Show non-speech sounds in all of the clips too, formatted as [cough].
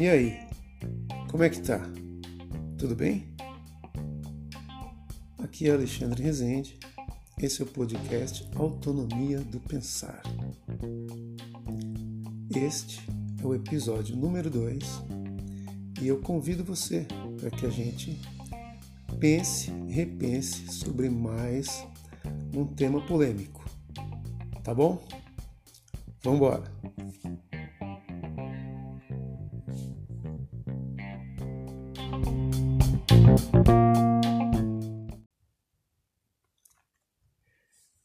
E aí, como é que tá? Tudo bem? Aqui é Alexandre Rezende, esse é o podcast Autonomia do Pensar. Este é o episódio número 2 e eu convido você para que a gente pense, repense sobre mais um tema polêmico. Tá bom? Vamos embora!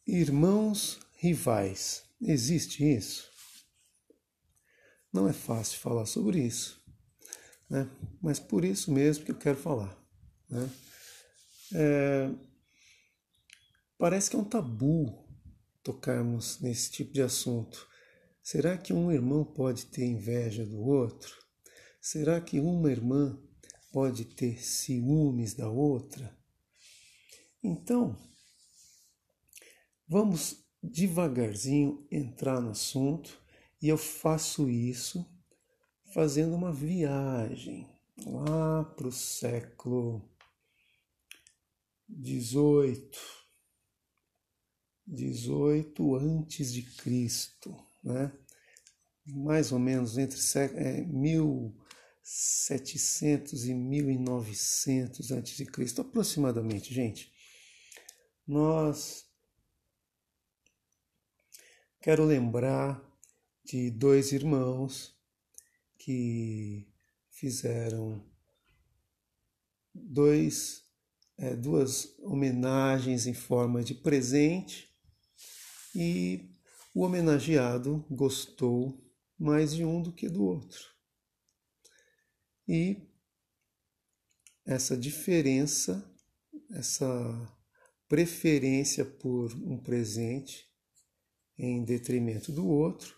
Irmãos rivais, existe isso? Não é fácil falar sobre isso, né? mas por isso mesmo que eu quero falar. Né? É... Parece que é um tabu tocarmos nesse tipo de assunto. Será que um irmão pode ter inveja do outro? Será que uma irmã pode ter ciúmes da outra? Então, vamos devagarzinho entrar no assunto e eu faço isso fazendo uma viagem lá para o século 18, 18 antes de Cristo, né? Mais ou menos entre é, 1700 e 1900 antes de Cristo, aproximadamente, gente. Nós quero lembrar de dois irmãos que fizeram dois é, duas homenagens em forma de presente e o homenageado gostou mais de um do que do outro. E essa diferença, essa preferência por um presente em detrimento do outro,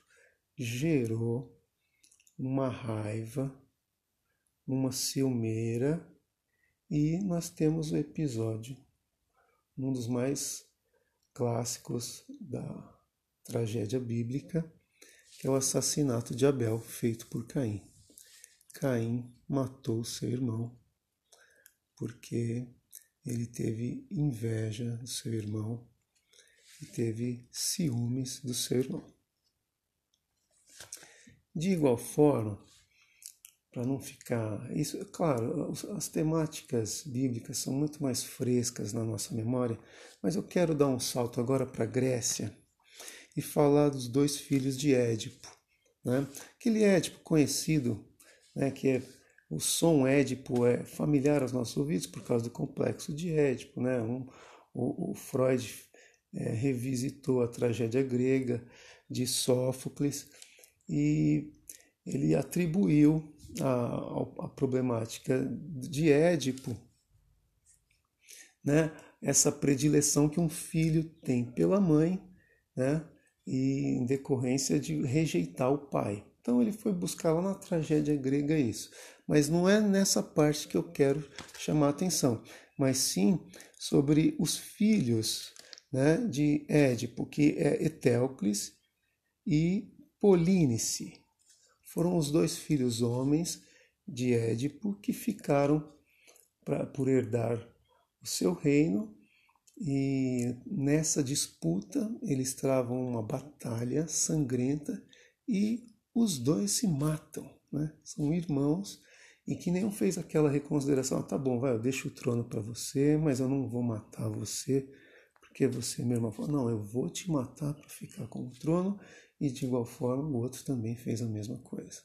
gerou uma raiva, uma ciumeira e nós temos o episódio, um dos mais clássicos da tragédia bíblica, que é o assassinato de Abel feito por Caim. Caim matou seu irmão porque ele teve inveja do seu irmão e teve ciúmes do seu irmão. De igual forma, para não ficar. Isso, claro, as temáticas bíblicas são muito mais frescas na nossa memória, mas eu quero dar um salto agora para a Grécia e falar dos dois filhos de Édipo. Né? Aquele Édipo conhecido, né, que é o som Édipo é familiar aos nossos ouvidos por causa do complexo de Édipo. Né? Um, o, o Freud é, revisitou a tragédia grega de Sófocles e ele atribuiu a, a problemática de Édipo, né? essa predileção que um filho tem pela mãe, né? e em decorrência de rejeitar o pai. Então ele foi buscar lá na tragédia grega isso. Mas não é nessa parte que eu quero chamar a atenção, mas sim sobre os filhos né, de Édipo, que é Etéocles e Polínice foram os dois filhos homens de Édipo que ficaram pra, por herdar o seu reino e nessa disputa eles travam uma batalha sangrenta e os dois se matam, né? São irmãos e que nenhum fez aquela reconsideração, ah, tá bom, vai, eu deixo o trono para você, mas eu não vou matar você, porque você, meu irmão, não, eu vou te matar para ficar com o trono e de igual forma o outro também fez a mesma coisa.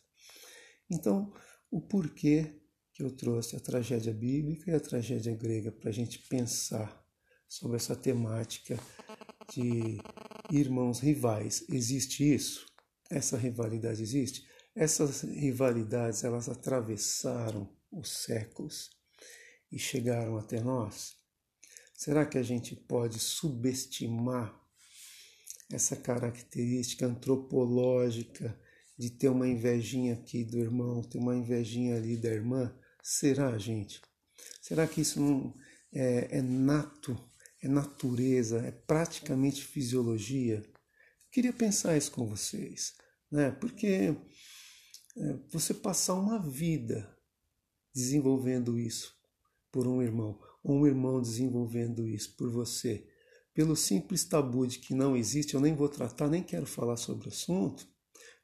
Então, o porquê que eu trouxe a tragédia bíblica e a tragédia grega para a gente pensar sobre essa temática de irmãos rivais. Existe isso? Essa rivalidade existe? Essas rivalidades elas atravessaram os séculos e chegaram até nós? Será que a gente pode subestimar essa característica antropológica de ter uma invejinha aqui do irmão, ter uma invejinha ali da irmã? Será, gente? Será que isso não é, é nato, é natureza, é praticamente fisiologia. queria pensar isso com vocês, né? Porque é, você passar uma vida desenvolvendo isso por um irmão, ou um irmão desenvolvendo isso por você, pelo simples tabu de que não existe, eu nem vou tratar, nem quero falar sobre o assunto,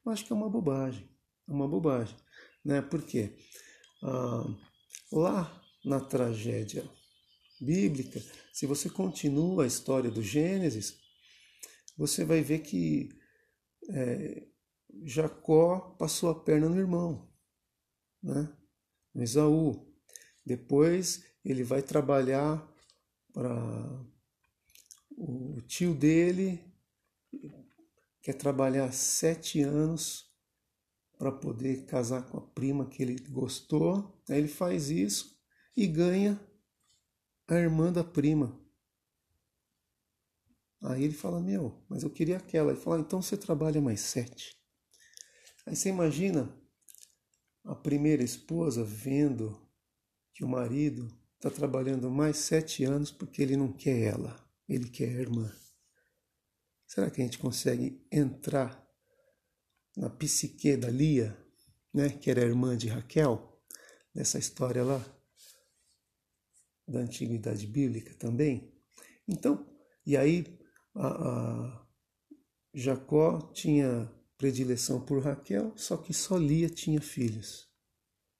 eu acho que é uma bobagem. É uma bobagem. Né? Por quê? Ah, lá na tragédia bíblica, se você continua a história do Gênesis, você vai ver que é, Jacó passou a perna no irmão, né? no Esaú. Depois ele vai trabalhar para o tio dele, quer trabalhar sete anos para poder casar com a prima que ele gostou. Aí ele faz isso e ganha a irmã da prima. Aí ele fala: Meu, mas eu queria aquela. Ele fala: ah, Então você trabalha mais sete. Aí você imagina a primeira esposa vendo que o marido está trabalhando mais sete anos porque ele não quer ela, ele quer irmã. Será que a gente consegue entrar na psique da Lia, né, que era irmã de Raquel, nessa história lá da antiguidade bíblica também? Então, e aí a, a Jacó tinha predileção por Raquel, só que só Lia tinha filhos.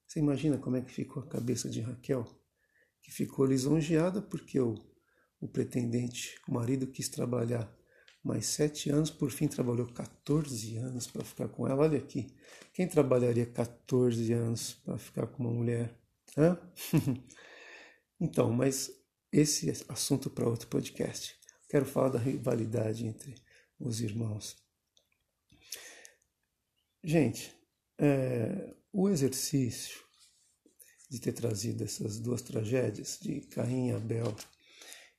Você imagina como é que ficou a cabeça de Raquel? Que ficou lisonjeada porque o, o pretendente, o marido, quis trabalhar mais sete anos, por fim trabalhou 14 anos para ficar com ela. Olha aqui, quem trabalharia 14 anos para ficar com uma mulher? Hã? [laughs] então, mas esse é assunto para outro podcast. Quero falar da rivalidade entre os irmãos. Gente, é, o exercício de ter trazido essas duas tragédias de Caim e Abel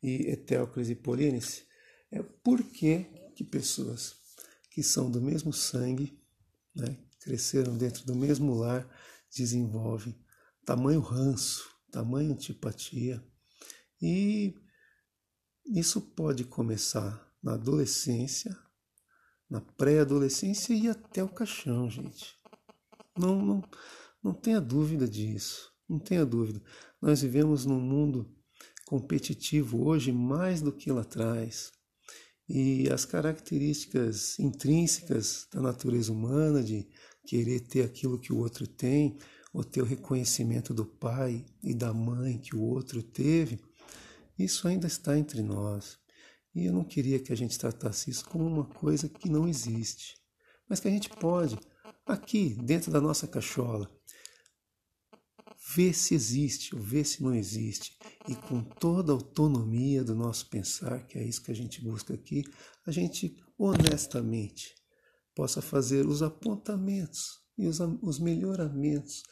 e Etéocles e Polínice é por que, que pessoas que são do mesmo sangue, né, cresceram dentro do mesmo lar, desenvolvem tamanho ranço, tamanho antipatia. E isso pode começar na adolescência, na pré-adolescência e até o caixão, gente. Não, não, não tenha dúvida disso, não tenha dúvida. Nós vivemos num mundo competitivo hoje mais do que lá atrás e as características intrínsecas da natureza humana de querer ter aquilo que o outro tem, ou ter o reconhecimento do pai e da mãe que o outro teve, isso ainda está entre nós. E eu não queria que a gente tratasse isso como uma coisa que não existe, mas que a gente pode, aqui, dentro da nossa cachola, ver se existe ou ver se não existe, e com toda a autonomia do nosso pensar, que é isso que a gente busca aqui, a gente honestamente possa fazer os apontamentos e os, os melhoramentos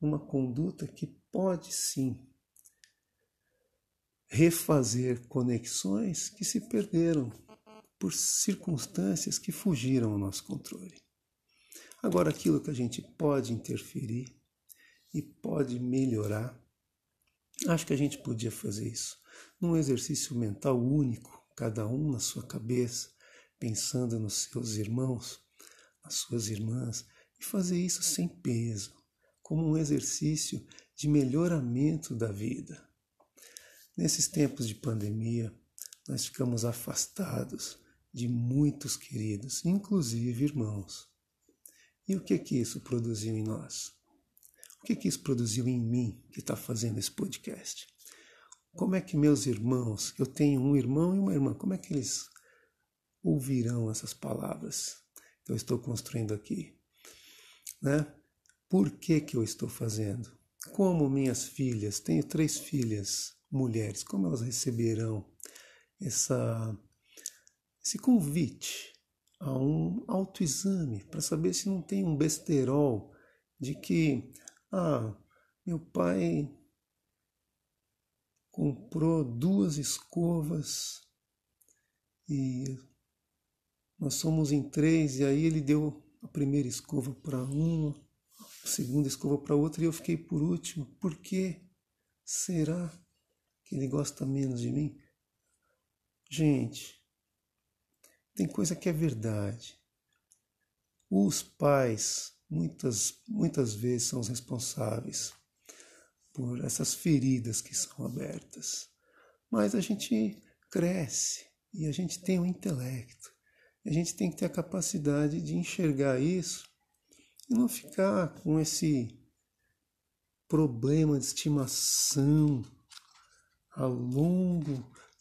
numa conduta que pode sim refazer conexões que se perderam por circunstâncias que fugiram ao nosso controle. Agora, aquilo que a gente pode interferir e pode melhorar. Acho que a gente podia fazer isso num exercício mental único, cada um na sua cabeça, pensando nos seus irmãos, nas suas irmãs, e fazer isso sem peso, como um exercício de melhoramento da vida. Nesses tempos de pandemia, nós ficamos afastados de muitos queridos, inclusive irmãos. E o que que isso produziu em nós? O que, que isso produziu em mim que está fazendo esse podcast? Como é que meus irmãos, eu tenho um irmão e uma irmã, como é que eles ouvirão essas palavras que eu estou construindo aqui? Né? Por que, que eu estou fazendo? Como minhas filhas, tenho três filhas mulheres, como elas receberão essa, esse convite a um autoexame para saber se não tem um besterol de que ah, meu pai comprou duas escovas e nós somos em três, e aí ele deu a primeira escova para uma, a segunda escova para outra e eu fiquei por último. Por que será que ele gosta menos de mim? Gente, tem coisa que é verdade. Os pais muitas, muitas vezes são os responsáveis por essas feridas que são abertas. Mas a gente cresce e a gente tem o um intelecto. A gente tem que ter a capacidade de enxergar isso e não ficar com esse problema de estimação a longos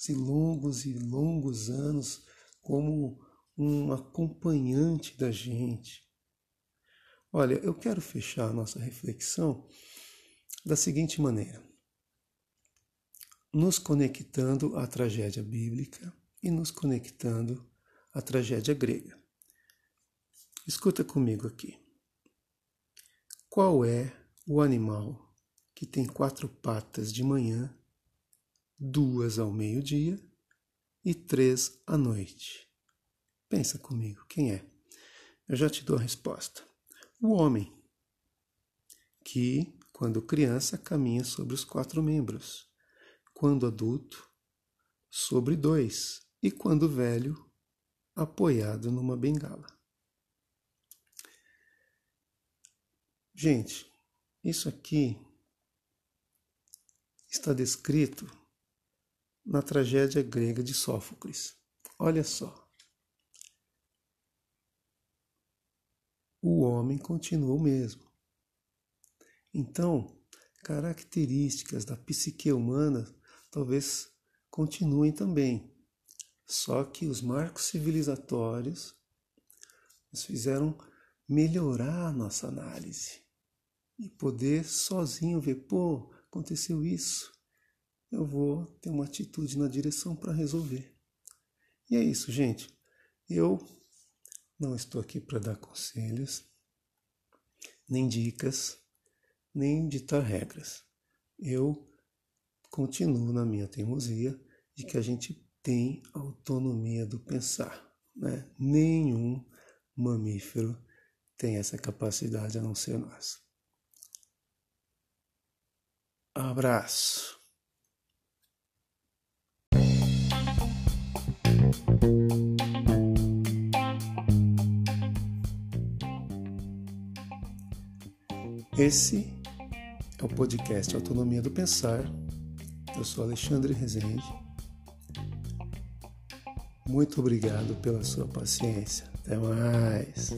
e longos e longos anos como um acompanhante da gente. Olha, eu quero fechar a nossa reflexão da seguinte maneira: nos conectando à tragédia bíblica e nos conectando à tragédia grega. Escuta comigo aqui. Qual é o animal que tem quatro patas de manhã, duas ao meio-dia e três à noite? Pensa comigo, quem é? Eu já te dou a resposta. O homem, que, quando criança, caminha sobre os quatro membros, quando adulto, sobre dois, e quando velho, apoiado numa bengala. Gente, isso aqui está descrito na tragédia grega de Sófocles. Olha só. O homem continua o mesmo. Então, características da psique humana talvez continuem também. Só que os marcos civilizatórios nos fizeram melhorar a nossa análise e poder sozinho ver, pô, aconteceu isso, eu vou ter uma atitude na direção para resolver. E é isso, gente. Eu não estou aqui para dar conselhos, nem dicas, nem ditar regras. Eu continuo na minha teimosia de que a gente tem autonomia do pensar. Né? Nenhum mamífero tem essa capacidade a não ser nós. Abraço. Esse é o podcast Autonomia do Pensar. Eu sou Alexandre Rezende. Muito obrigado pela sua paciência. Até mais.